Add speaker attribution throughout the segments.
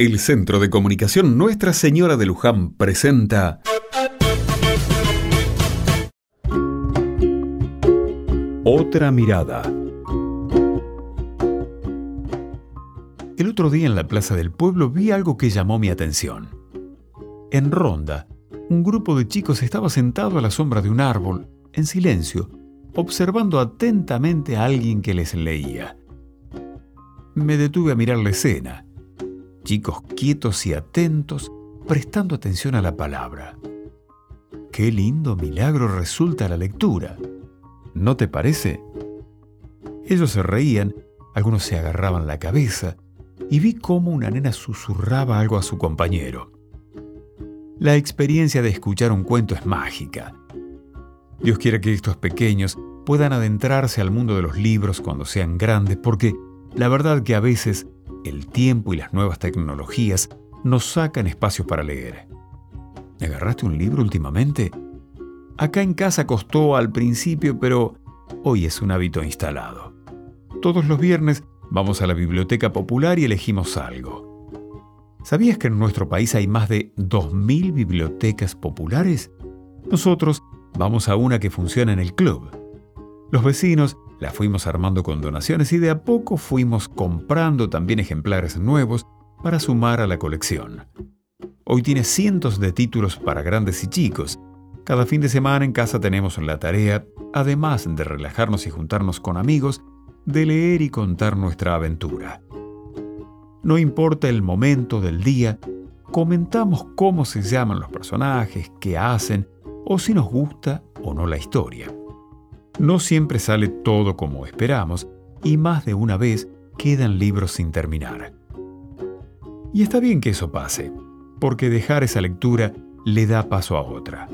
Speaker 1: El Centro de Comunicación Nuestra Señora de Luján presenta Otra mirada. El otro día en la Plaza del Pueblo vi algo que llamó mi atención. En Ronda, un grupo de chicos estaba sentado a la sombra de un árbol, en silencio, observando atentamente a alguien que les leía. Me detuve a mirar la escena chicos quietos y atentos, prestando atención a la palabra. Qué lindo milagro resulta la lectura. ¿No te parece? Ellos se reían, algunos se agarraban la cabeza, y vi cómo una nena susurraba algo a su compañero. La experiencia de escuchar un cuento es mágica. Dios quiere que estos pequeños puedan adentrarse al mundo de los libros cuando sean grandes, porque la verdad que a veces el tiempo y las nuevas tecnologías nos sacan espacios para leer. ¿Agarraste un libro últimamente? Acá en casa costó al principio, pero hoy es un hábito instalado. Todos los viernes vamos a la biblioteca popular y elegimos algo. ¿Sabías que en nuestro país hay más de 2.000 bibliotecas populares? Nosotros vamos a una que funciona en el club. Los vecinos la fuimos armando con donaciones y de a poco fuimos comprando también ejemplares nuevos para sumar a la colección. Hoy tiene cientos de títulos para grandes y chicos. Cada fin de semana en casa tenemos la tarea, además de relajarnos y juntarnos con amigos, de leer y contar nuestra aventura. No importa el momento del día, comentamos cómo se llaman los personajes, qué hacen o si nos gusta o no la historia. No siempre sale todo como esperamos y más de una vez quedan libros sin terminar. Y está bien que eso pase, porque dejar esa lectura le da paso a otra.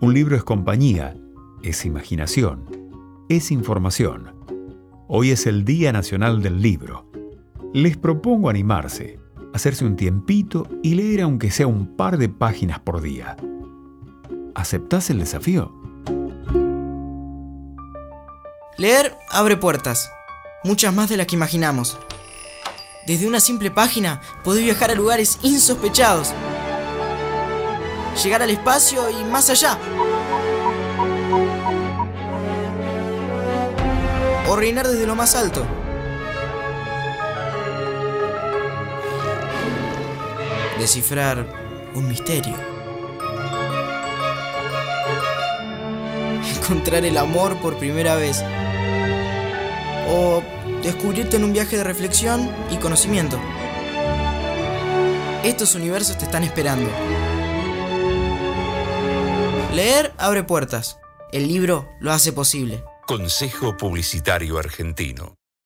Speaker 1: Un libro es compañía, es imaginación, es información. Hoy es el Día Nacional del Libro. Les propongo animarse, hacerse un tiempito y leer aunque sea un par de páginas por día. ¿Aceptás el desafío?
Speaker 2: Leer abre puertas, muchas más de las que imaginamos. Desde una simple página podés viajar a lugares insospechados, llegar al espacio y más allá. O reinar desde lo más alto. Descifrar un misterio. Encontrar el amor por primera vez o descubrirte en un viaje de reflexión y conocimiento. Estos universos te están esperando. Leer abre puertas. El libro lo hace posible.
Speaker 3: Consejo Publicitario Argentino.